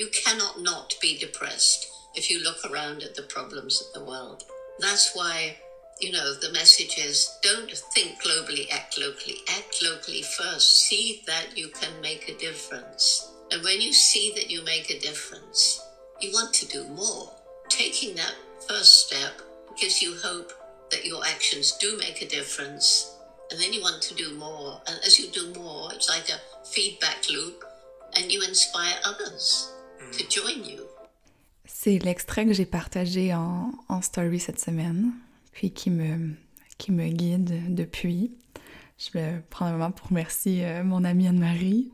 You cannot not be depressed if you look around at the problems of the world. That's why, you know, the message is don't think globally, act locally. Act locally first. See that you can make a difference. And when you see that you make a difference, you want to do more. Taking that first step gives you hope that your actions do make a difference. And then you want to do more. And as you do more, it's like a feedback loop, and you inspire others. C'est l'extrait que j'ai partagé en, story cette semaine, puis qui me, guide depuis. Je vais prendre un moment pour remercier euh, mon amie Anne-Marie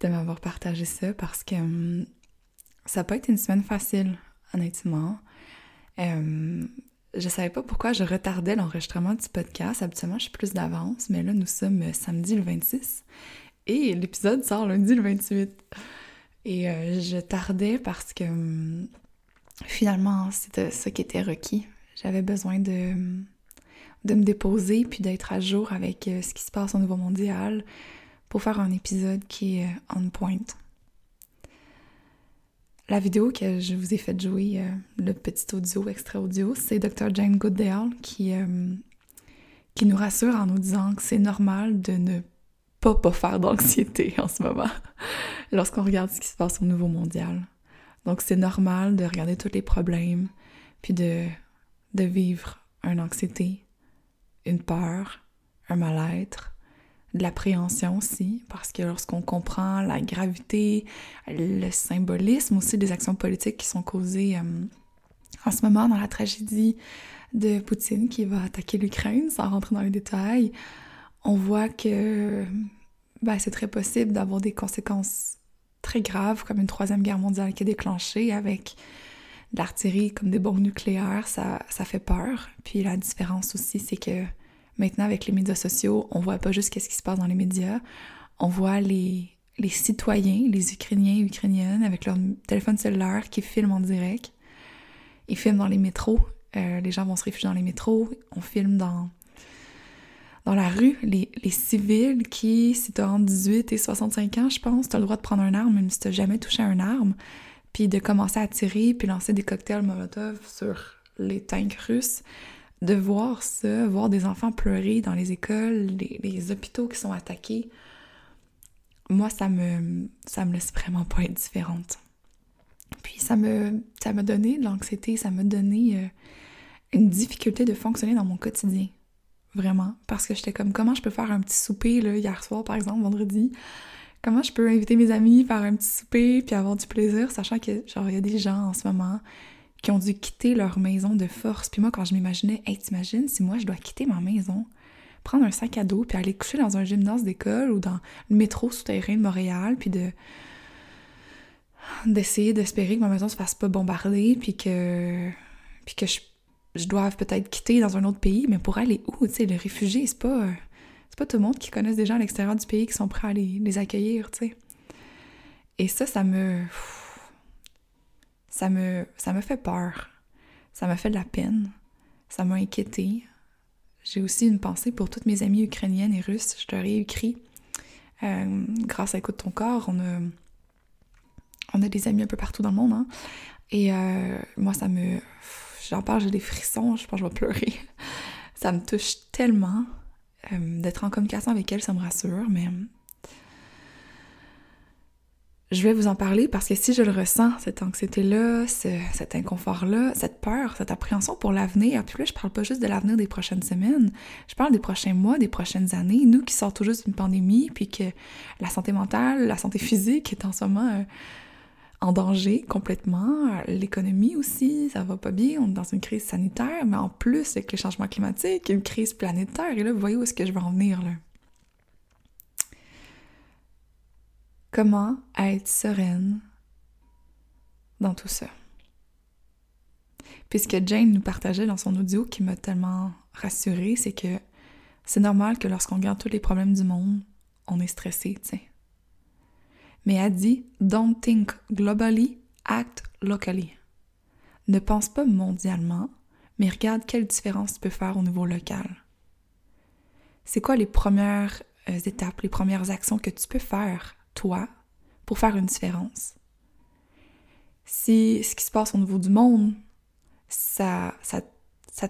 de m'avoir partagé ça parce que hum, ça n'a pas été une semaine facile, honnêtement. Euh, je savais pas pourquoi je retardais l'enregistrement du podcast. Habituellement, je suis plus d'avance, mais là, nous sommes samedi le 26 et l'épisode sort lundi le 28. Et euh, je tardais parce que hum, finalement, c'était ce qui était requis. J'avais besoin de, de me déposer puis d'être à jour avec euh, ce qui se passe au niveau mondial pour faire un épisode qui est on point. La vidéo que je vous ai fait jouer, euh, le petit audio, extrait audio, c'est Dr. Jane Goodale qui, euh, qui nous rassure en nous disant que c'est normal de ne pas, pas faire d'anxiété en ce moment lorsqu'on regarde ce qui se passe au niveau mondial. Donc c'est normal de regarder tous les problèmes, puis de, de vivre une anxiété, une peur, un mal-être, de l'appréhension aussi, parce que lorsqu'on comprend la gravité, le symbolisme aussi des actions politiques qui sont causées euh, en ce moment dans la tragédie de Poutine qui va attaquer l'Ukraine, sans rentrer dans les détails, on voit que ben, c'est très possible d'avoir des conséquences très graves, comme une troisième guerre mondiale qui est déclenchée avec de l'artillerie comme des bombes nucléaires, ça, ça fait peur. Puis la différence aussi, c'est que Maintenant, avec les médias sociaux, on voit pas juste qu'est-ce qui se passe dans les médias, on voit les, les citoyens, les Ukrainiens et Ukrainiennes avec leur téléphone cellulaire qui filment en direct. Ils filment dans les métros. Euh, les gens vont se réfugier dans les métros. On filme dans, dans la rue. Les, civils qui, si tu as entre 18 et 65 ans, je pense, tu as le droit de prendre une arme même si tu jamais touché à une arme. Puis de commencer à tirer, puis lancer des cocktails Molotov sur les tanks russes de voir ça, voir des enfants pleurer dans les écoles, les, hôpitaux qui sont attaqués, moi, ça me, ça me laisse vraiment pas être différente. Puis ça me, ça m'a donné de l'anxiété, ça m'a donné euh, une difficulté de fonctionner dans mon quotidien. Vraiment. Parce que j'étais comme, comment je peux faire un petit souper, là, hier soir, par exemple, vendredi? Comment je peux inviter mes amis, faire un petit souper, puis avoir du plaisir, sachant que, genre, il y a des gens en ce moment qui ont dû quitter leur maison de force. Puis moi, quand je m'imaginais, hey, t'imagines si moi je dois quitter ma maison, prendre un sac à dos, puis aller coucher dans un gymnase d'école ou dans le métro souterrain de Montréal, puis de d'essayer d'espérer que ma maison se fasse pas bombarder, puis que puis que je, je doive peut-être quitter dans un autre pays, mais pour aller où, tu sais, le réfugié, c'est pas c'est pas tout le monde qui connaisse des gens à l'extérieur du pays qui sont prêts à les, accueillir, tu sais. Et ça, ça me ça me, ça me fait peur. Ça m'a fait de la peine. Ça m'a inquiété. J'ai aussi une pensée pour toutes mes amies ukrainiennes et russes. Je leur ai écrit. Euh, grâce à Écoute ton corps, on a, on a des amis un peu partout dans le monde. Hein? Et euh, moi, ça me. J'en parle, j'ai des frissons, je pense que je vais pleurer. ça me touche tellement. Euh, d'être en communication avec elles, ça me rassure, mais je vais vous en parler parce que si je le ressens, cette anxiété-là, cet inconfort-là, cette peur, cette appréhension pour l'avenir, puis là, je parle pas juste de l'avenir des prochaines semaines, je parle des prochains mois, des prochaines années, nous qui sortons tout juste d'une pandémie, puis que la santé mentale, la santé physique est en ce moment euh, en danger complètement, l'économie aussi, ça va pas bien, on est dans une crise sanitaire, mais en plus, avec les changements climatiques, une crise planétaire, et là, vous voyez où est-ce que je vais en venir, là. Comment être sereine dans tout ça? Puisque Jane nous partageait dans son audio qui m'a tellement rassurée, c'est que c'est normal que lorsqu'on regarde tous les problèmes du monde, on est stressé, tu sais. Mais elle dit Don't think globally, act locally. Ne pense pas mondialement, mais regarde quelle différence tu peux faire au niveau local. C'est quoi les premières euh, étapes, les premières actions que tu peux faire toi pour faire une différence? si ce qui se passe au niveau du monde, ça, ça, ça,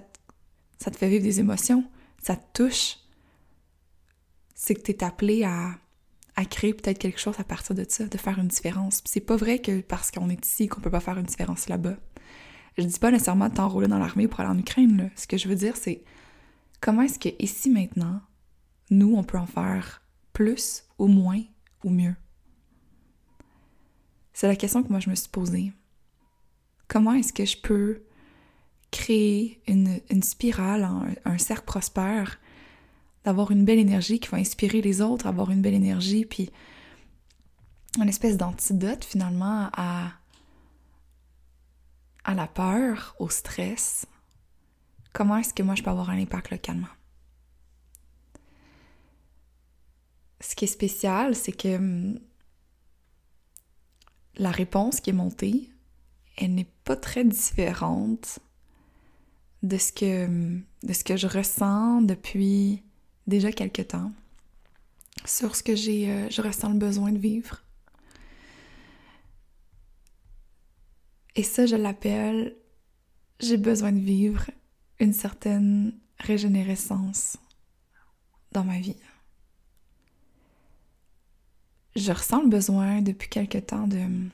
ça te fait vivre des émotions, ça te touche, c'est que tu es appelé à, à créer peut-être quelque chose à partir de ça, de faire une différence. c'est pas vrai que parce qu'on est ici qu'on peut pas faire une différence là-bas. Je dis pas nécessairement de t'enrôler dans l'armée pour aller en Ukraine. Ce que je veux dire, c'est comment est-ce que ici maintenant, nous, on peut en faire plus ou moins ou mieux? C'est la question que moi je me suis posée. Comment est-ce que je peux créer une, spirale, un, un, cercle prospère, d'avoir une belle énergie qui va inspirer les autres, avoir une belle énergie, puis une espèce d'antidote finalement à, à la peur, au stress. Comment est-ce que moi je peux avoir un impact localement? Ce qui est spécial, c'est que hum, la réponse qui est montée, elle n'est pas très différente de ce que, de ce que je ressens depuis déjà quelques temps sur ce que j'ai, euh, je ressens le besoin de vivre. Et ça, je l'appelle j'ai besoin de vivre une certaine régénérescence dans ma vie. Je ressens le besoin depuis quelque temps de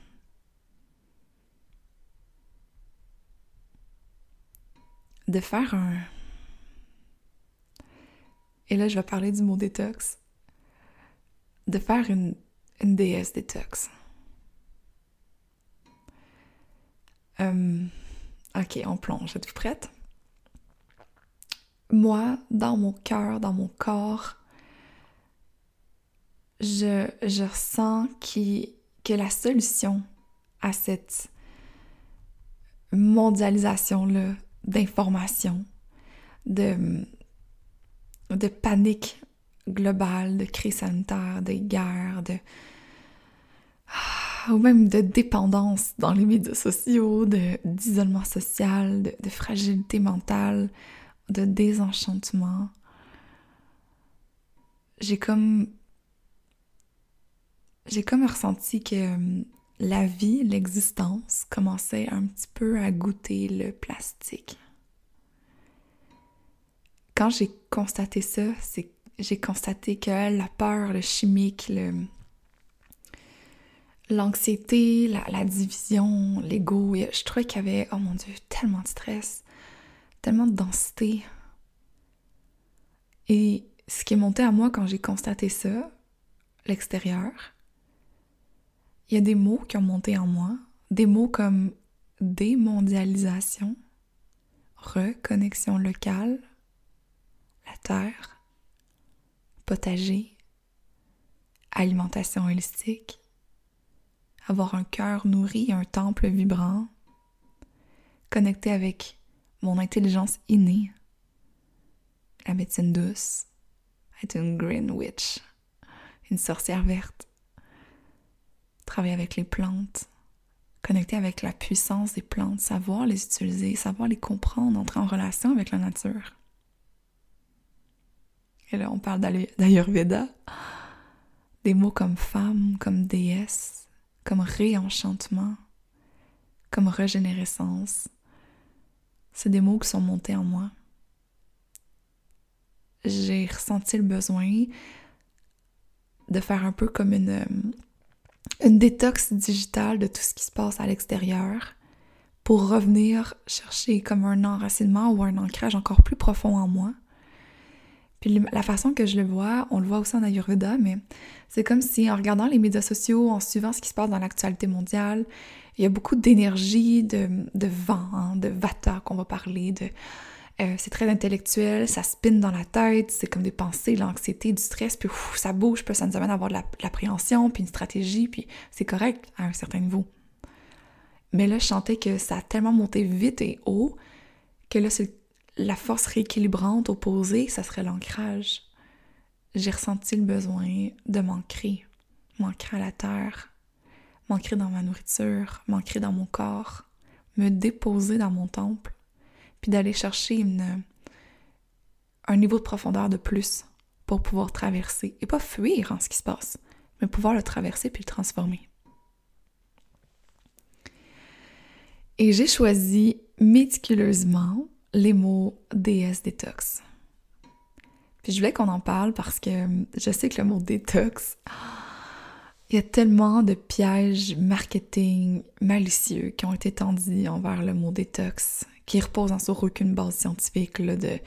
de faire un... Et là, je vais parler du mot détox. De faire une, une déesse détox. Euh, ok, on plonge. Êtes-vous prête? Moi, dans mon cœur, dans mon corps, je, je ressens que la solution à cette mondialisation-là d'informations, de, de panique globale, de crise sanitaire, de guerre, de ah, ou même de dépendance dans les médias sociaux, d'isolement social, de, de, fragilité mentale, de désenchantement. J'ai comme j'ai comme ressenti que la vie, l'existence commençait un petit peu à goûter le plastique. Quand j'ai constaté ça, c'est j'ai constaté que la peur, le chimique, l'anxiété, la, la, division, l'ego, je trouvais qu'il y avait, oh mon dieu, tellement de stress, tellement de densité. Et ce qui est monté à moi quand j'ai constaté ça, l'extérieur, il y a des mots qui ont monté en moi, des mots comme démondialisation, reconnexion locale, la terre, potager, alimentation holistique, avoir un cœur nourri, un temple vibrant, connecter avec mon intelligence innée, la médecine douce, être une green witch, une sorcière verte, travailler avec les plantes, connecter avec la puissance des plantes, savoir les utiliser, savoir les comprendre, entrer en relation avec la nature. Et là, on parle d'Ayurveda, des mots comme femme, comme déesse, comme réenchantement, comme régénérescence. C'est des mots qui sont montés en moi. J'ai ressenti le besoin de faire un peu comme une, une détox digitale de tout ce qui se passe à l'extérieur pour revenir chercher comme un enracinement ou un ancrage encore plus profond en moi. Puis la façon que je le vois, on le voit aussi en Ayurveda, mais c'est comme si en regardant les médias sociaux, en suivant ce qui se passe dans l'actualité mondiale, il y a beaucoup d'énergie, de, de vent, hein, de vata qu'on va parler, de euh, c'est très intellectuel, ça spin dans la tête, c'est comme des pensées, l'anxiété, du stress, puis ça bouge, puis ça nous amène à avoir de l'appréhension, puis une stratégie, puis c'est correct à un certain niveau. Mais là, je sentais que ça a tellement monté vite et haut que là, c'est la force rééquilibrante opposée, ça serait l'ancrage. J'ai ressenti le besoin de m'ancrer, m'ancrer à la terre, m'ancrer dans ma nourriture, m'ancrer dans mon corps, me déposer dans mon temple puis d'aller chercher une, un niveau de profondeur de plus pour pouvoir traverser, et pas fuir en ce qui se passe, mais pouvoir le traverser puis le transformer. Et j'ai choisi méticuleusement les mots DS détox. Puis je voulais qu'on en parle parce que je sais que le mot détox, il y a tellement de pièges marketing malicieux qui ont été tendus envers le mot détox, qui reposent sur aucune base scientifique, là, de...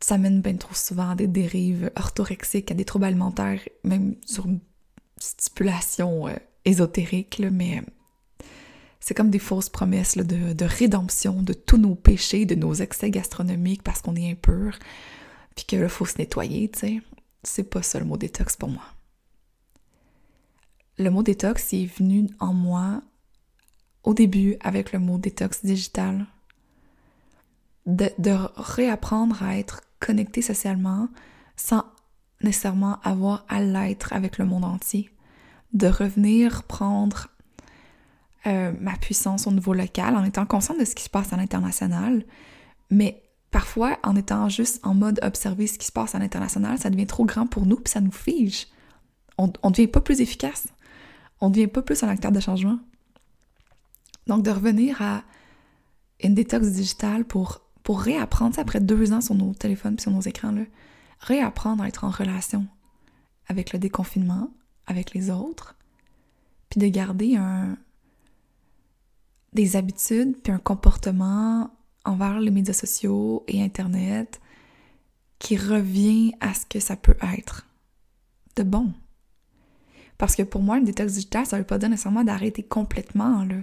Ça mène bien trop souvent à des dérives orthorexiques, à des troubles alimentaires, même sur une stipulation euh, ésotérique, mais c'est comme des fausses promesses de, de, rédemption de tous nos péchés, de nos excès gastronomiques parce qu'on est impur, puis que faut se nettoyer, tu sais. C'est pas ça le mot détox pour moi le mot détox est venu en moi au début avec le mot détox digital. De, réapprendre à être connecté socialement sans nécessairement avoir à l'être avec le monde entier. De revenir prendre euh, ma puissance au niveau local en étant consciente de ce qui se passe à l'international, mais parfois en étant juste en mode observer ce qui se passe à l'international, ça devient trop grand pour nous puis ça nous fige. On ne devient pas plus efficace on devient pas plus un acteur de changement. Donc, de revenir à une détox digitale pour, pour réapprendre, après deux ans sur nos téléphones et sur nos écrans, là, réapprendre à être en relation avec le déconfinement, avec les autres, puis de garder un, des habitudes, puis un comportement envers les médias sociaux et Internet qui revient à ce que ça peut être de bon. Parce que pour moi, une détox digitale, ça veut pas dire nécessairement d'arrêter complètement, là.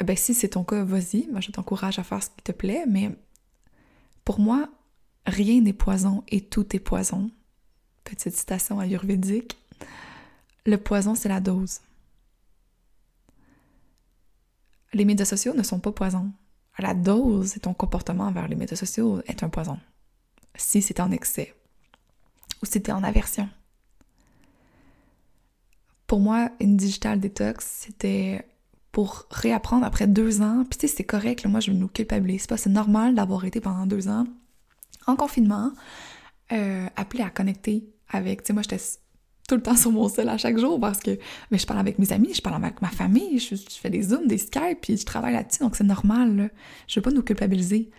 Eh ben si c'est ton cas, vas-y, moi je t'encourage à faire ce qui te plaît, mais pour moi, rien n'est poison et tout est poison. Petite citation ayurvédique. Le poison, c'est la dose. Les médias sociaux ne sont pas poison. La dose et ton comportement envers les médias sociaux est un poison. Si c'est en excès ou si t'es en aversion pour moi, une digital detox, c'était pour réapprendre après deux ans. Puis tu sais, c'est correct, moi je me culpabilise pas. C'est normal d'avoir été pendant deux ans en confinement, euh, appelé à connecter avec. Tu sais, moi j'étais tout le temps sur mon sel à chaque jour parce que je parle avec mes amis, je parle avec ma famille, je, fais des zooms, des Skype, puis je travaille là-dessus, donc c'est normal. Là. Je veux pas nous culpabiliser.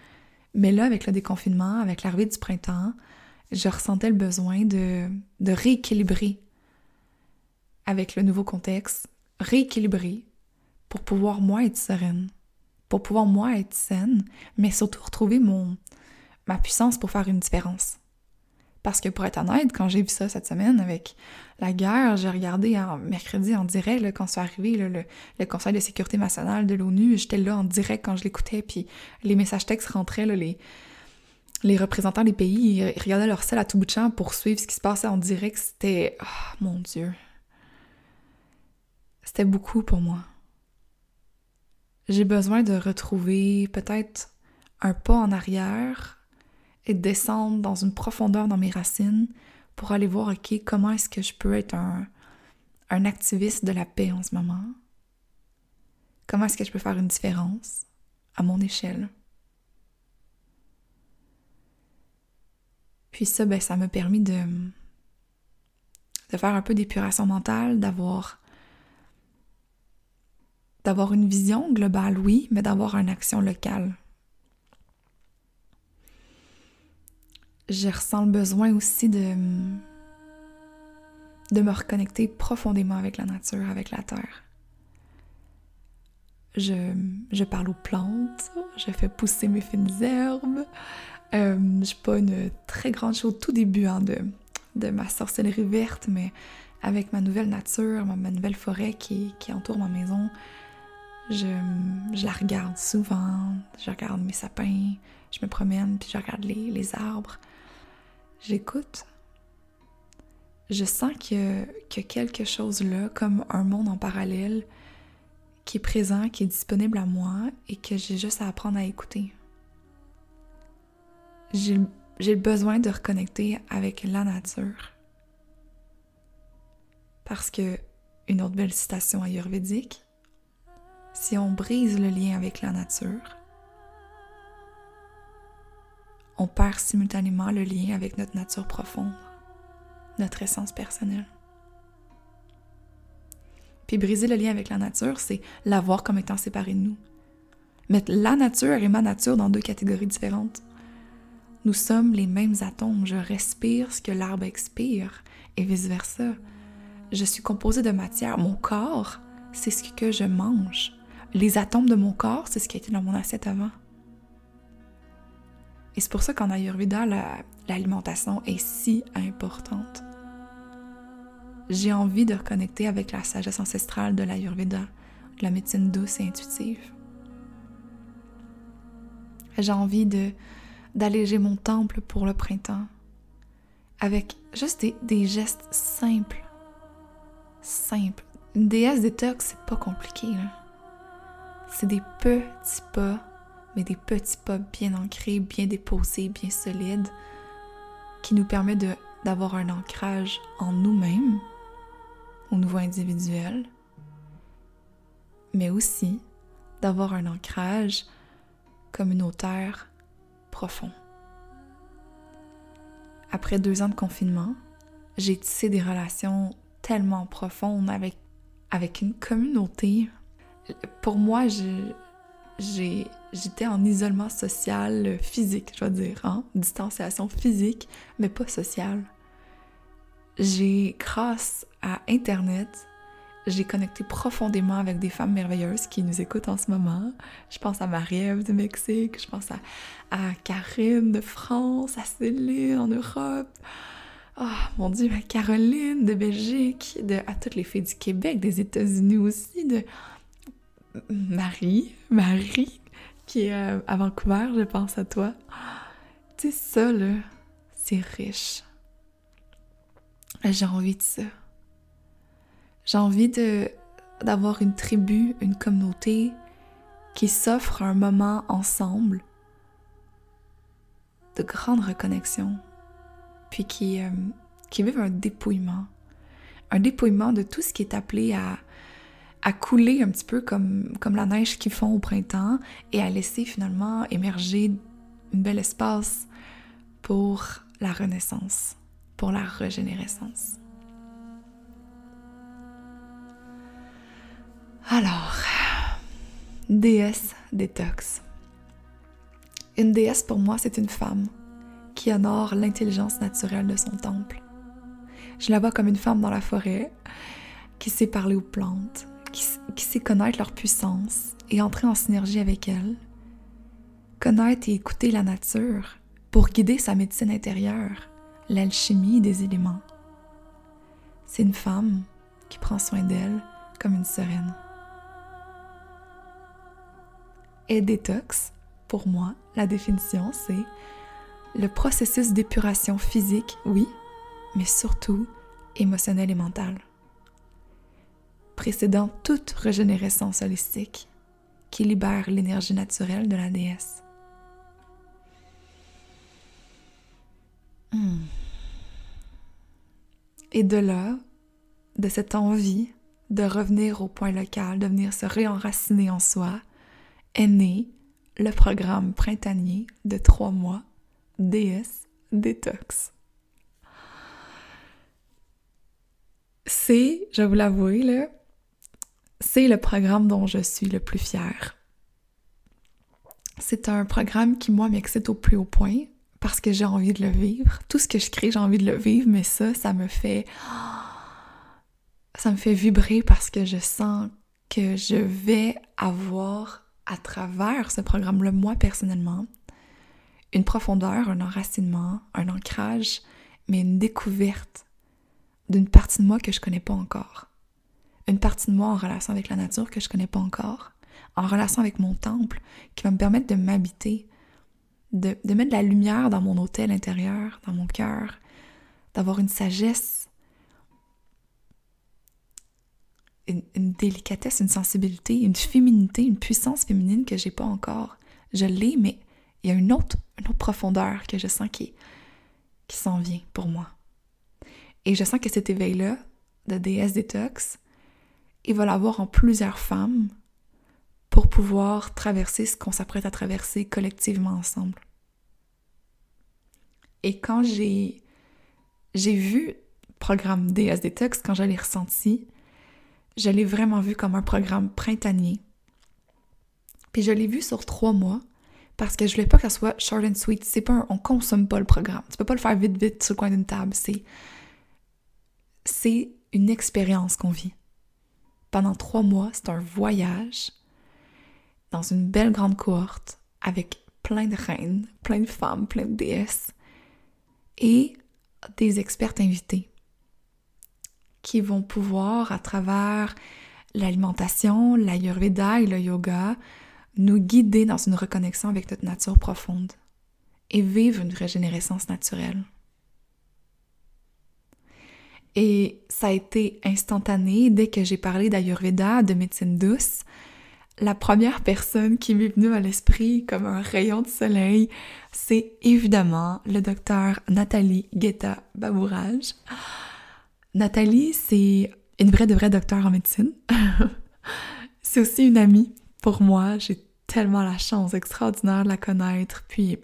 Mais là, avec le déconfinement, avec l'arrivée du printemps, je ressentais le besoin de, de rééquilibrer avec le nouveau contexte, rééquilibrer pour pouvoir moi être sereine, pour pouvoir moi être saine, mais surtout retrouver mon ma puissance pour faire une différence. Parce que pour être honnête, quand j'ai vu ça cette semaine avec la guerre, j'ai regardé en mercredi en direct quand c'est arrivé le, Conseil de sécurité nationale de l'ONU, j'étais là en direct quand je l'écoutais, puis les messages textes rentraient, les, les représentants des pays ils regardaient leur sel à tout bout de champ pour suivre ce qui se passait en direct. C'était... Oh, mon Dieu. C'était beaucoup pour moi. J'ai besoin de retrouver peut-être un pas en arrière et descendre dans une profondeur dans mes racines pour aller voir, OK, comment est-ce que je peux être un, activiste de la paix en ce moment? Comment est-ce que je peux faire une différence à mon échelle? Puis ça, ben, ça m'a permis de, de faire un peu d'épuration mentale, d'avoir d'avoir une vision globale, oui, mais d'avoir une action locale. Je ressens le besoin aussi de, de me reconnecter profondément avec la nature, avec la terre. Je, je parle aux plantes, je fais pousser mes fines herbes. Euh, je suis pas une très grande chose tout début hein, de, de ma sorcellerie verte, mais avec ma nouvelle nature, ma, nouvelle forêt qui, qui entoure ma maison, je, la regarde souvent, je regarde mes sapins, je me promène, puis je regarde les, arbres. J'écoute. Je sens y, a quelque chose là, comme un monde en parallèle, qui est présent, qui est disponible à moi et que j'ai juste à apprendre à écouter. J'ai besoin de reconnecter avec la nature. Parce que, une autre belle citation ayurvédique, si on brise le lien avec la nature, on perd simultanément le lien avec notre nature profonde, notre essence personnelle. Puis briser le lien avec la nature, c'est la voir comme étant séparée de nous. mettre la nature et ma nature dans deux catégories différentes. Nous sommes les mêmes atomes. Je respire ce que l'arbre expire et vice-versa. Je suis composée de matière. Mon corps, c'est ce que je mange. Les atomes de mon corps, c'est ce qui été dans mon assiette avant. Et c'est pour ça qu'en Ayurveda, l'alimentation est si importante. J'ai envie de reconnecter avec la sagesse ancestrale de l'Ayurveda, de la médecine douce et intuitive. J'ai envie d'alléger mon temple pour le printemps avec juste des, gestes simples. Simples. Une déesse détox, c'est pas compliqué. C'est des petits pas, mais des petits pas bien ancrés, bien déposés, bien solides, qui nous permettent d'avoir un ancrage en nous-mêmes, au niveau individuel, mais aussi d'avoir un ancrage communautaire profond. Après deux ans de confinement, j'ai tissé des relations tellement profondes avec, avec une communauté. Pour moi, j'étais en isolement social physique, je veux dire, hein? distanciation physique, mais pas sociale. J'ai, grâce à Internet, j'ai connecté profondément avec des femmes merveilleuses qui nous écoutent en ce moment. Je pense à Marie-Ève du Mexique, je pense à, à, Karine de France, à Céline en Europe. Oh mon Dieu, à Caroline de Belgique, de, à toutes les filles du Québec, des États-Unis aussi, de Marie, Marie, qui est euh, à Vancouver, je pense à toi. Tu sais, ça, là, c'est riche. J'ai envie de ça. J'ai envie de, d'avoir une tribu, une communauté qui s'offre un moment ensemble de grande reconnexion, puis qui, euh, qui vive un dépouillement. Un dépouillement de tout ce qui est appelé à, à couler un petit peu comme, comme la neige qu'ils font au printemps et à laisser finalement émerger un bel espace pour la renaissance, pour la régénérescence. Alors, déesse détox. Une déesse pour moi, c'est une femme qui honore l'intelligence naturelle de son temple. Je la vois comme une femme dans la forêt qui sait parler aux plantes, qui, sait connaître leur puissance et entrer en synergie avec elles. Connaître et écouter la nature pour guider sa médecine intérieure, l'alchimie des éléments. C'est une femme qui prend soin d'elle comme une sereine et détox, pour moi, la définition, c'est le processus d'épuration physique, oui, mais surtout émotionnelle et mentale, précédant toute régénérescence holistique qui libère l'énergie naturelle de la déesse. Hmm. Et de là, de cette envie de revenir au point local, de venir se réenraciner en soi, est né le programme printanier de trois mois DS Détox. C'est, je vous l'avouer, c'est le programme dont je suis le plus fière. C'est un programme qui, moi, m'excite au plus haut point parce que j'ai envie de le vivre. Tout ce que je crée, j'ai envie de le vivre, mais ça, ça me fait. Ça me fait vibrer parce que je sens que je vais avoir à travers ce programme-là, moi personnellement, une profondeur, un enracinement, un ancrage, mais une découverte d'une partie de moi que je connais pas encore. Une partie de moi en relation avec la nature que je connais pas encore, en relation avec mon temple, qui va me permettre de m'habiter, de, mettre de la lumière dans mon hôtel intérieur, dans mon cœur, d'avoir une sagesse une, délicatesse, une sensibilité, une féminité, une puissance féminine que j'ai pas encore. Je l'ai, mais il y a une autre, une profondeur que je sens qui, qui s'en vient pour moi. Et je sens que cet éveil-là de déesse détox, il va l'avoir en plusieurs femmes pour pouvoir traverser ce qu'on s'apprête à traverser collectivement ensemble. Et quand j'ai j'ai vu le programme DS Détox, quand je l'ai ressenti, je l'ai vraiment vu comme un programme printanier Puis je l'ai vu sur trois mois parce que je voulais pas qu'elle soit short and sweet. C'est pas un, on consomme pas le programme. Tu peux pas le faire vite vite sur le coin d'une table. C'est c'est une expérience qu'on vit. Pendant trois mois, c'est un voyage dans une belle grande cohorte avec plein de reines, plein de femmes, plein de déesses et des expertes invitées qui vont pouvoir, à travers l'alimentation, l'ayurveda et le yoga, nous guider dans une reconnexion avec notre nature profonde et vivre une régénérescence naturelle. Et ça a été instantané dès que j'ai parlé d'Ayurveda, de médecine douce. La première personne qui m'est venue à l'esprit comme un rayon de soleil, c'est évidemment le docteur Nathalie Guetta Babourage. Nathalie, c'est une vraie de vraie docteur en médecine. c'est aussi une amie pour moi. J'ai tellement la chance extraordinaire de la connaître, puis,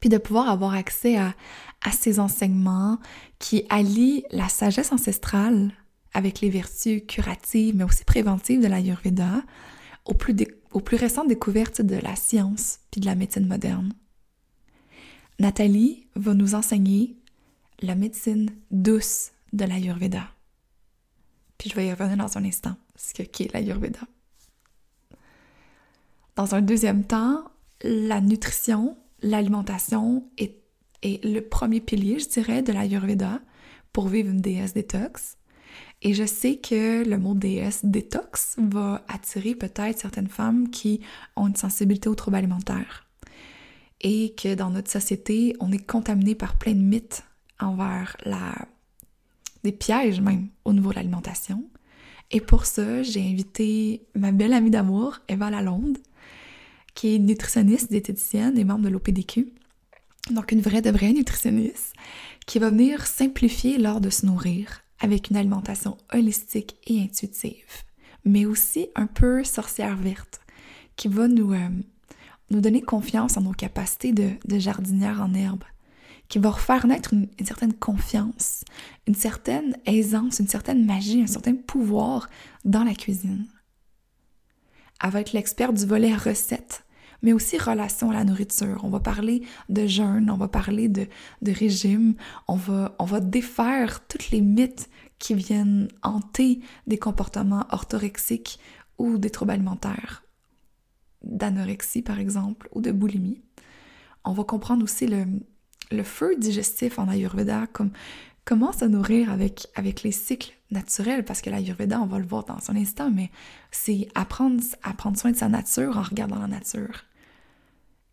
puis de pouvoir avoir accès à, à ces enseignements qui allient la sagesse ancestrale avec les vertus curatives, mais aussi préventives de l'Ayurveda, aux plus, aux plus récentes découvertes de la science puis de la médecine moderne. Nathalie va nous enseigner la médecine douce de l'Ayurveda. Puis je vais y revenir dans un instant, ce qu'est l'Ayurveda. Dans un deuxième temps, la nutrition, l'alimentation est, est, le premier pilier, je dirais, de l'Ayurveda pour vivre une déesse détox. Et je sais que le mot déesse détox va attirer peut-être certaines femmes qui ont une sensibilité aux troubles alimentaires. Et que dans notre société, on est contaminé par plein de mythes envers la... des pièges même au niveau de l'alimentation. Et pour ça, j'ai invité ma belle amie d'amour, Eva Lalonde, qui est nutritionniste, diététicienne et membre de l'OPDQ. Donc une vraie de vraie nutritionniste qui va venir simplifier l'art de se nourrir avec une alimentation holistique et intuitive, mais aussi un peu sorcière verte, qui va nous, euh, nous donner confiance en nos capacités de, de jardinière en herbe, qui va refaire naître une, une, certaine confiance, une certaine aisance, une certaine magie, un certain pouvoir dans la cuisine. Être l'experte du volet recette, mais aussi relation à la nourriture. On va parler de jeûne, on va parler de, de régime, on va, on va défaire tous les mythes qui viennent hanter des comportements orthorexiques ou des troubles alimentaires, d'anorexie par exemple, ou de boulimie. On va comprendre aussi le, le feu digestif en Ayurveda, comme comment se nourrir avec, avec les cycles naturels, parce que l'Ayurveda, on va le voir dans un instant, mais c'est apprendre à prendre soin de sa nature en regardant la nature.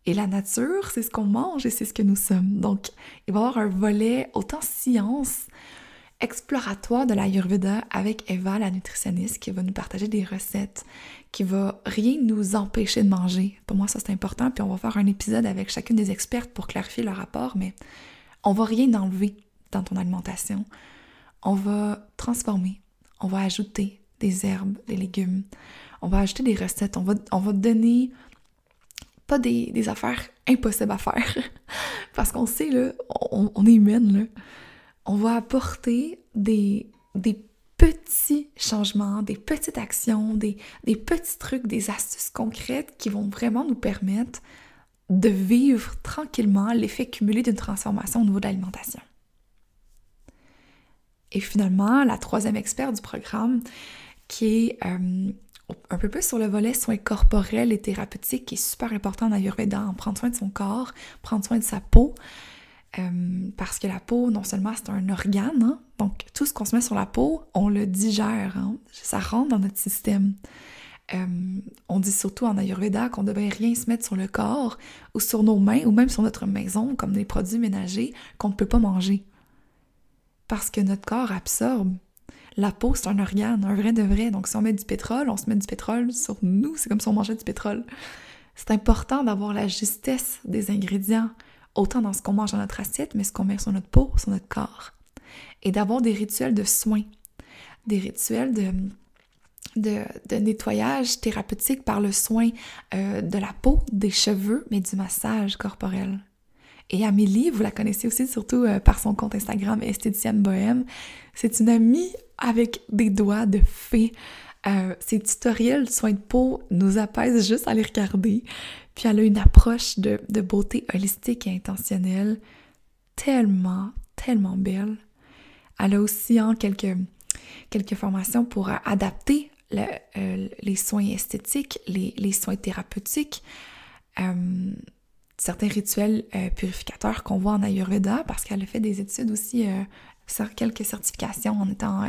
Et la nature, c'est ce qu'on mange et c'est ce que nous sommes. Donc, il va y avoir un volet autant science, exploratoire de l'Ayurveda avec Eva, la nutritionniste, qui va nous partager des recettes, qui va rien nous empêcher de manger. Pour moi, ça c'est important. Puis on va faire un épisode avec chacune des expertes pour clarifier le rapport, mais on va rien enlever dans ton alimentation. On va transformer, on va ajouter des herbes, des légumes, on va ajouter des recettes, on va, on va donner pas des, affaires impossibles à faire. Parce qu'on sait, là, on, on, est humaine, là. On va apporter des, des petits changements, des petites actions, des, des petits trucs, des astuces concrètes qui vont vraiment nous permettre de vivre tranquillement l'effet cumulé d'une transformation au niveau de l'alimentation. Et finalement, la troisième experte du programme, qui est euh, un peu plus sur le volet soins corporels et thérapeutiques, qui est super important en Ayurveda, en prendre soin de son corps, prendre soin de sa peau, euh, parce que la peau, non seulement c'est un organe, hein, donc tout ce qu'on se met sur la peau, on le digère, hein, ça rentre dans notre système. Euh, on dit surtout en Ayurveda qu'on ne devrait rien se mettre sur le corps ou sur nos mains ou même sur notre maison, comme des produits ménagers qu'on ne peut pas manger. Parce que notre corps absorbe la peau, c'est un organe, un vrai de vrai. Donc, si on met du pétrole, on se met du pétrole sur nous. C'est comme si on mangeait du pétrole. C'est important d'avoir la justesse des ingrédients, autant dans ce qu'on mange dans notre assiette, mais ce qu'on met sur notre peau, sur notre corps. Et d'avoir des rituels de soins, des rituels de, de, nettoyage thérapeutique par le soin euh, de la peau, des cheveux, mais du massage corporel. Et Amélie, vous la connaissez aussi surtout euh, par son compte Instagram Esthéticienne Bohème. C'est une amie avec des doigts de fée. Euh, ces tutoriels de soins de peau nous apaisent juste à les regarder. Puis elle a une approche de, beauté holistique et intentionnelle tellement, tellement belle. Elle a aussi hein, quelques, quelques formations pour adapter euh, les soins esthétiques, les, les soins thérapeutiques, euh, certains rituels euh, purificateurs qu'on voit en Ayurveda, parce qu'elle a fait des études aussi, quelques certifications en étant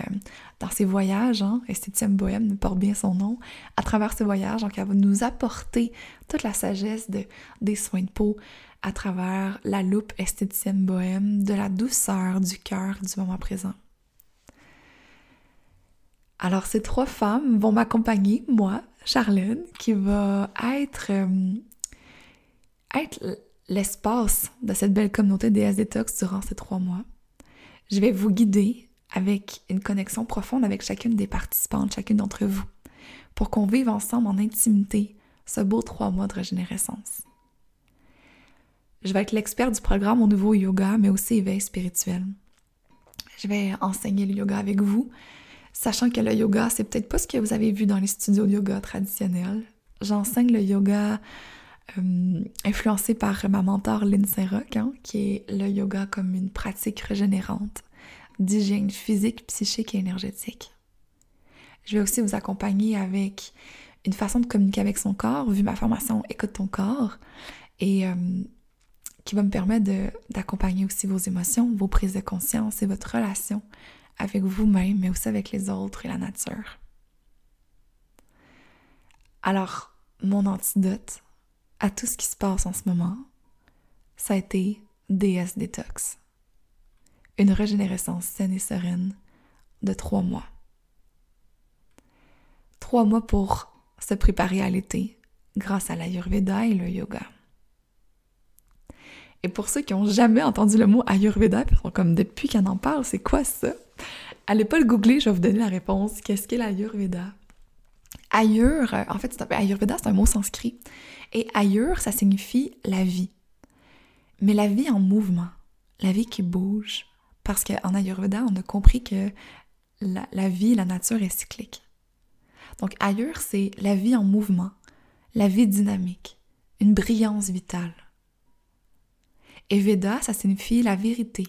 dans ses voyages. Hein, Bohème porte bien son nom. À travers ses voyages, donc elle va nous apporter toute la sagesse de, des soins de peau à travers la loupe esthéticienne bohème, de la douceur du cœur du moment présent. Alors, ces trois femmes vont m'accompagner, moi, Charlène, qui va être, euh, être l'espace de cette belle communauté DS Detox durant ces trois mois. Je vais vous guider avec une connexion profonde avec chacune des participantes, chacune d'entre vous, pour qu'on vive ensemble en intimité ce beau trois mois de régénérescence. Je vais être l'expert du programme au nouveau yoga, mais aussi éveil spirituel. Je vais enseigner le yoga avec vous, Sachant que le yoga, c'est peut-être pas ce que vous avez vu dans les studios de yoga traditionnels. J'enseigne le yoga euh, influencé par ma mentor Lynn Rock, hein, qui est le yoga comme une pratique régénérante d'hygiène physique, psychique et énergétique. Je vais aussi vous accompagner avec une façon de communiquer avec son corps, vu ma formation Écoute ton corps, et euh, qui va me permettre d'accompagner aussi vos émotions, vos prises de conscience et votre relation avec vous-même, mais aussi avec les autres et la nature. Alors, mon antidote à tout ce qui se passe en ce moment, ça a été DS Detox. Une régénérescence saine et sereine de trois mois. Trois mois pour se préparer à l'été grâce à l'Ayurveda et le yoga. Et pour ceux qui n'ont jamais entendu le mot Ayurveda, comme depuis qu'on en parle, c'est quoi ça? Allez pas le googler, je vais vous donner la réponse. Qu'est-ce qu'est l'Ayurveda? Ayur, en fait, Ayurveda, c'est un mot sanskrit. Et Ayur, ça signifie la vie. Mais la vie en mouvement, la vie qui bouge. Parce qu'en Ayurveda, on a compris que la, la vie, la nature est cyclique. Donc Ayur, c'est la vie en mouvement, la vie dynamique, une brillance vitale. Et Veda, ça signifie la vérité,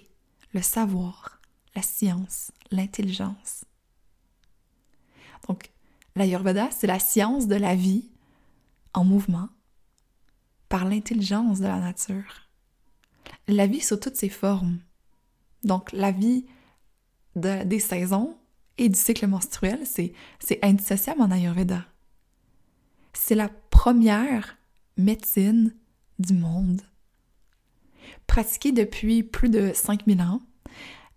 le savoir, la science, l'intelligence. Donc, l'Ayurveda, c'est la science de la vie en mouvement par l'intelligence de la nature. La vie sous toutes ses formes. Donc, la vie des saisons et du cycle menstruel, c'est indissociable en Ayurveda. C'est la première médecine du monde. Pratiquée depuis plus de 5000 ans,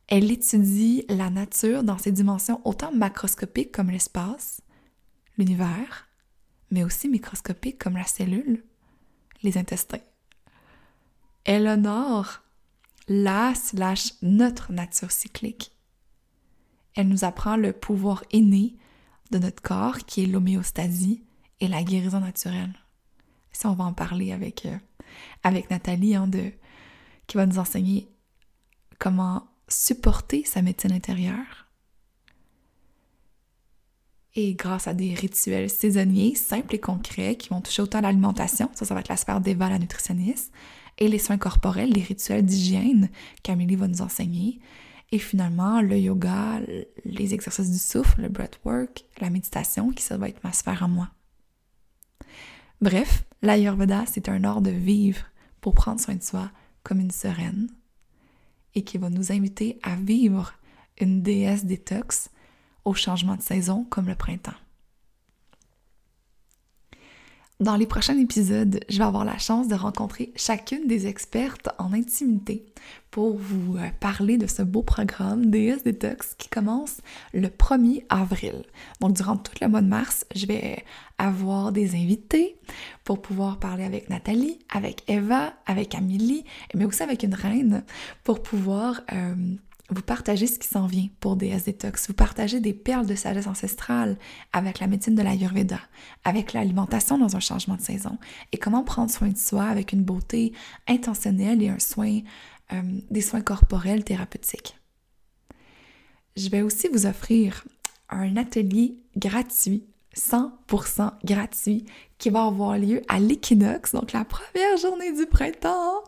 elle étudie la nature dans ses dimensions autant macroscopiques comme l'espace, l'univers, mais aussi microscopiques comme la cellule, les intestins. Elle honore la slash notre nature cyclique. Elle nous apprend le pouvoir inné de notre corps qui est l'homéostasie et la guérison naturelle. Ça, on va en parler avec, euh, avec Nathalie, hein, de, qui va nous enseigner comment supporter sa médecine intérieure. Et grâce à des rituels saisonniers simples et concrets qui vont toucher autant l'alimentation, ça, ça va être la sphère d'Eva, la nutritionniste, et les soins corporels, les rituels d'hygiène qu'Amélie va nous enseigner, et finalement le yoga, les exercices du souffle, le breathwork, la méditation, qui ça va être ma sphère à moi. Bref, l'Ayurveda, c'est un art de vivre pour prendre soin de soi comme une sereine, et qui va nous inviter à vivre une déesse détox au changement de saison comme le printemps. Dans les prochains épisodes, je vais avoir la chance de rencontrer chacune des expertes en intimité pour vous euh, parler de ce beau programme DS Detox qui commence le 1er avril. Donc durant tout le mois de mars, je vais avoir des invités pour pouvoir parler avec Nathalie, avec Eva, avec Amélie, mais aussi avec une reine pour pouvoir euh, vous partagez ce qui s'en vient pour DS Detox. Vous partagez des perles de sagesse ancestrale avec la médecine de l'Ayurveda, avec l'alimentation dans un changement de saison et comment prendre soin de soi avec une beauté intentionnelle et un soin, euh, des soins corporels thérapeutiques. Je vais aussi vous offrir un atelier gratuit 100% gratuit qui va avoir lieu à l'équinoxe, donc la première journée du printemps,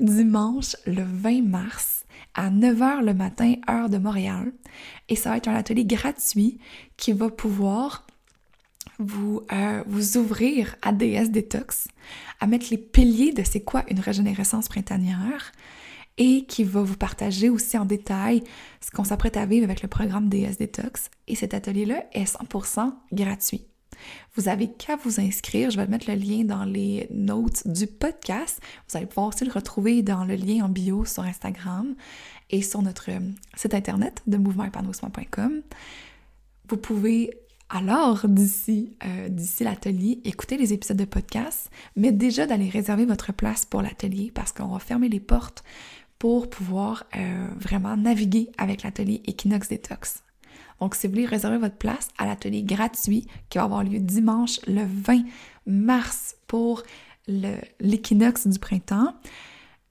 dimanche le 20 mars à 9h le matin, heure de Montréal. Et ça va être un atelier gratuit qui va pouvoir vous, euh, vous ouvrir à DS Detox, à mettre les piliers de c'est quoi une régénérescence printanière et qui va vous partager aussi en détail ce qu'on s'apprête à vivre avec le programme DS Detox. Et cet atelier-là est 100% gratuit. Vous avez qu'à vous inscrire. Je vais mettre le lien dans les notes du podcast. Vous allez pouvoir aussi le retrouver dans le lien en bio sur Instagram et sur notre euh, site internet de mouvementépanouissement.com. Vous pouvez alors d'ici euh, d'ici l'atelier écouter les épisodes de podcast, mais déjà d'aller réserver votre place pour l'atelier parce qu'on va fermer les portes pour pouvoir euh, vraiment naviguer avec l'atelier Equinox Detox. Donc, si vous voulez réserver votre place à l'atelier gratuit qui va avoir lieu dimanche le 20 mars pour l'équinoxe du printemps,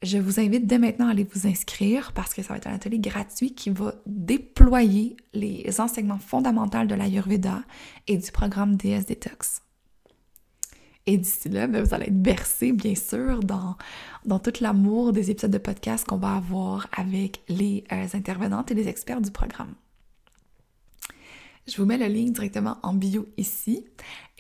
je vous invite dès maintenant à aller vous inscrire parce que ça va être un atelier gratuit qui va déployer les enseignements fondamentaux de l'Ayurveda et du programme DS Detox. Et d'ici là, ben, vous allez être bercé, bien sûr, dans, dans tout l'amour des épisodes de podcast qu'on va avoir avec les euh, intervenantes et les experts du programme. Je vous mets le lien directement en bio ici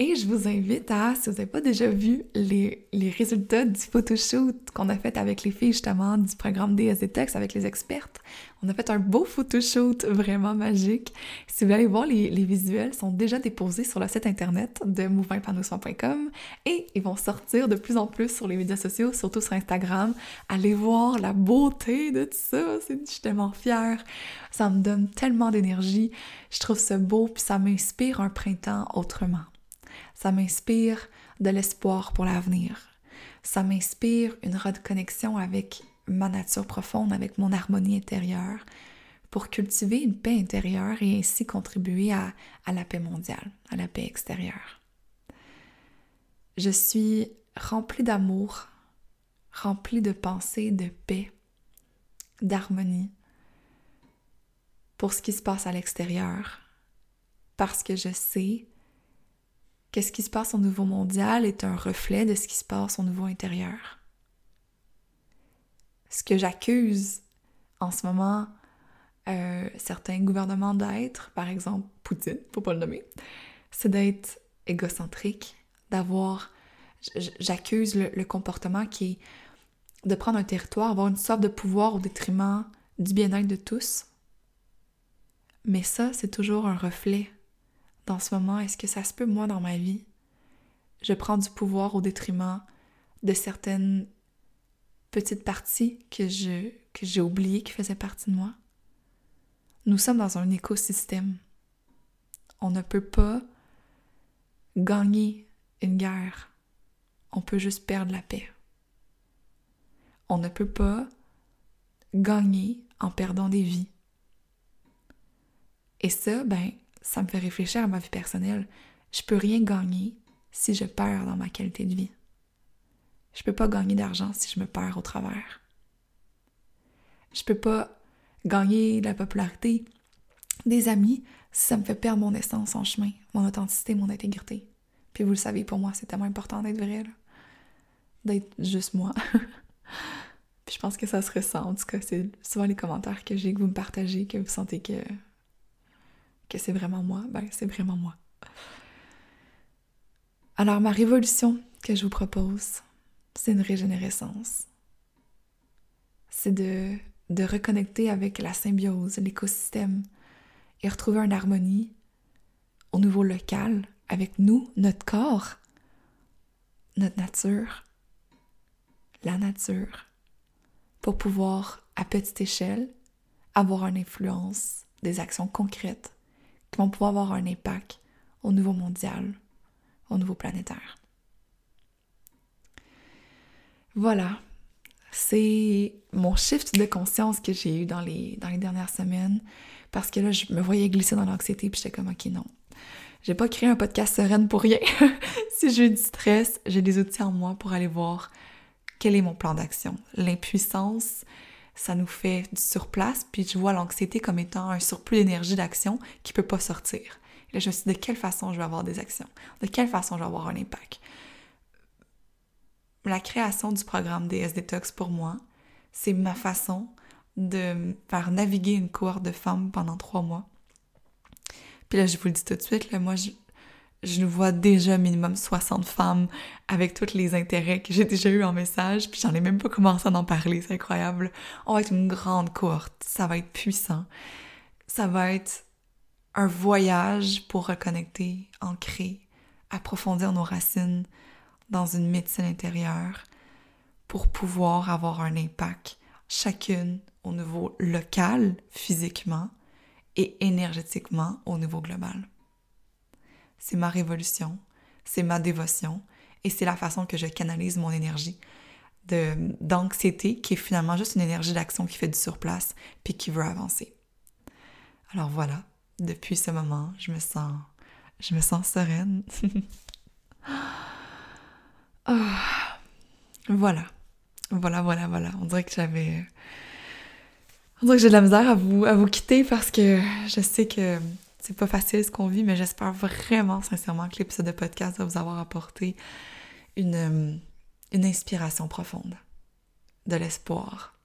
et je vous invite à, si vous n'avez pas déjà vu les, résultats du photoshoot qu'on a fait avec les filles justement du programme DSDTEX avec les expertes, on a fait un beau photoshoot vraiment magique. Si vous aller voir, les, visuels sont déjà déposés sur le site internet de mouvementpanouissement.com et ils vont sortir de plus en plus sur les médias sociaux, surtout sur Instagram. Allez voir la beauté de tout ça, je suis tellement fière. Ça me donne tellement d'énergie. Je trouve ça beau puis ça m'inspire un printemps autrement. Ça m'inspire de l'espoir pour l'avenir. Ça m'inspire une reconnexion avec ma nature profonde, avec mon harmonie intérieure, pour cultiver une paix intérieure et ainsi contribuer à, à la paix mondiale, à la paix extérieure. Je suis remplie d'amour, remplie de pensées, de paix, d'harmonie pour ce qui se passe à l'extérieur, parce que je sais Qu'est-ce qui se passe au niveau mondial est un reflet de ce qui se passe au niveau intérieur. Ce que j'accuse en ce moment euh, certains gouvernements d'être, par exemple Poutine, faut pas le nommer, c'est d'être égocentrique, d'avoir. J'accuse le, le, comportement qui est de prendre un territoire, avoir une sorte de pouvoir au détriment du bien-être de tous. Mais ça, c'est toujours un reflet dans ce moment, est-ce que ça se peut, moi, dans ma vie, je prends du pouvoir au détriment de certaines petites parties que que j'ai oubliées qui faisaient partie de moi? Nous sommes dans un écosystème. On ne peut pas gagner une guerre. On peut juste perdre la paix. On ne peut pas gagner en perdant des vies. Et ça, ben, ça me fait réfléchir à ma vie personnelle. Je peux rien gagner si je perds dans ma qualité de vie. Je peux pas gagner d'argent si je me perds au travers. Je peux pas gagner de la popularité, des amis, si ça me fait perdre mon essence en chemin, mon authenticité, mon intégrité. Puis vous le savez, pour moi, c'est tellement important d'être vrai, d'être juste moi. Puis je pense que ça se ressent. En tout cas, c'est souvent les commentaires que j'ai, que vous me partagez, que vous sentez que que c'est vraiment moi, ben c'est vraiment moi. Alors ma révolution que je vous propose, c'est une régénérescence. C'est de, de reconnecter avec la symbiose, l'écosystème et retrouver une harmonie au niveau local avec nous, notre corps, notre nature, la nature, pour pouvoir, à petite échelle, avoir une influence, des actions concrètes qui vont pouvoir avoir un impact au niveau mondial, au niveau planétaire. Voilà, c'est mon shift de conscience que j'ai eu dans les, dernières semaines parce que là, je me voyais glisser dans l'anxiété puis j'étais comme, ok, non. J'ai pas créé un podcast sereine pour rien. si j'ai du stress, j'ai des outils en moi pour aller voir quel est mon plan d'action. L'impuissance, ça nous fait du surplace, puis je vois l'anxiété comme étant un surplus d'énergie d'action qui peut pas sortir. Et là, je me suis dit, de quelle façon je vais avoir des actions? De quelle façon je vais avoir un impact? La création du programme DS Detox pour moi, c'est ma façon de faire naviguer une cohorte de femmes pendant trois mois. Puis là, je vous le dis tout de suite, là, moi, je, je vois déjà minimum 60 femmes avec tous les intérêts que j'ai déjà eu en message, puis j'en ai même pas commencé à en parler, c'est incroyable. On va être une grande cohorte, ça va être puissant. Ça va être un voyage pour reconnecter, ancrer, approfondir nos racines dans une médecine intérieure pour pouvoir avoir un impact, chacune au niveau local, physiquement, et énergétiquement au niveau global. C'est ma révolution, c'est ma dévotion, et c'est la façon que je canalise mon énergie d'anxiété qui est finalement juste une énergie d'action qui fait du surplace puis qui veut avancer. Alors voilà, depuis ce moment, je me sens je me sens sereine. Ah, voilà. Voilà, voilà, voilà. On dirait que j'avais. On dirait que j'ai de la misère à vous, à vous quitter parce que je sais que c'est pas facile ce qu'on vit, mais j'espère vraiment, sincèrement, que l'épisode de podcast va vous avoir apporté une, euh, une inspiration profonde, de l'espoir,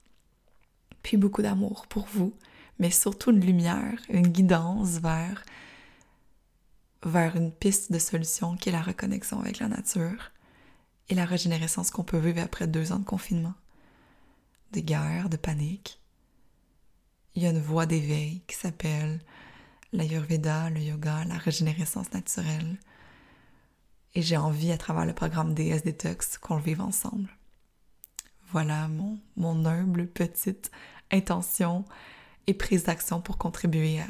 puis beaucoup d'amour pour vous, mais surtout une lumière, une guidance vers, vers une piste de solution qui est la reconnexion avec la nature et la régénérescence qu'on peut vivre après deux ans de confinement, de guerre, de panique. Il y a une voie d'éveil qui s'appelle l'Ayurveda, le yoga, la régénérescence naturelle. Et j'ai envie, à travers le programme DS Detox, qu'on le vive ensemble. Voilà mon, humble petite intention et prise d'action pour contribuer à,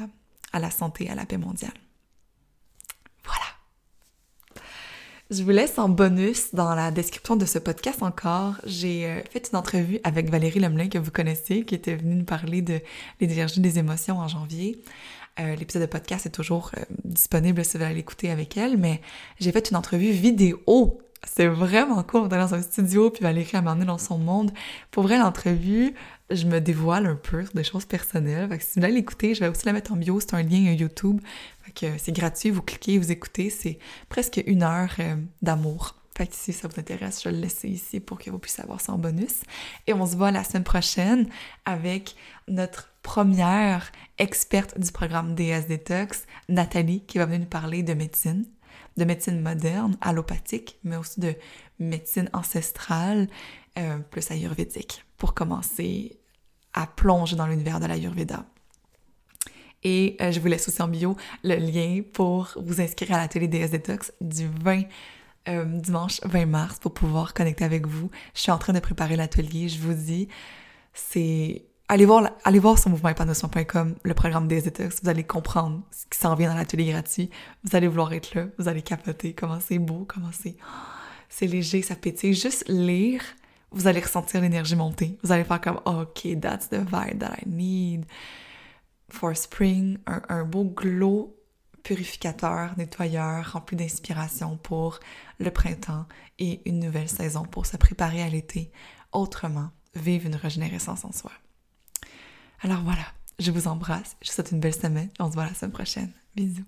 à la santé, à la paix mondiale. Je vous laisse en bonus dans la description de ce podcast encore. J'ai euh, fait une entrevue avec Valérie Lemelin que vous connaissez, qui était venue nous parler de l'énergie des émotions en janvier. Euh, l'épisode de podcast est toujours euh, disponible si vous voulez l'écouter avec elle, mais j'ai fait une entrevue vidéo. C'est vraiment cool. On est dans un studio, puis Valérie m'a dans son monde. Pour vrai, l'entrevue, je me dévoile un peu sur des choses personnelles. Fait que si vous voulez l'écouter, je vais aussi la mettre en bio. C'est un lien YouTube c'est gratuit, vous cliquez, vous écoutez, c'est presque une heure euh, d'amour. Si ça vous intéresse, je vais le laisser ici pour que vous puissiez avoir ça en bonus. Et on se voit la semaine prochaine avec notre première experte du programme DS Detox, Nathalie, qui va venir nous parler de médecine, de médecine moderne, allopathique, mais aussi de médecine ancestrale, euh, plus ayurvédique, pour commencer à plonger dans l'univers de l'ayurveda. Et euh, je vous laisse aussi en bio le lien pour vous inscrire à l'atelier DS Detox du 20 euh, dimanche 20 mars pour pouvoir connecter avec vous. Je suis en train de préparer l'atelier, je vous dis, c'est allez voir allez voir sur mouvementépanouissement.com le programme DS Detox, vous allez comprendre ce qui s'en vient dans l'atelier gratuit. Vous allez vouloir être là, vous allez capoter comment c'est beau, comment c'est c'est léger, ça pétille. Juste lire, vous allez ressentir l'énergie monter. Vous allez faire comme OK, that's the vibe that I need for spring, un, beau glow purificateur, nettoyeur, rempli d'inspiration pour le printemps et une nouvelle saison pour se préparer à l'été autrement, vivre une régénérescence en soi. Alors voilà, je vous embrasse, je vous souhaite une belle semaine, on se voit la semaine prochaine. Bisous.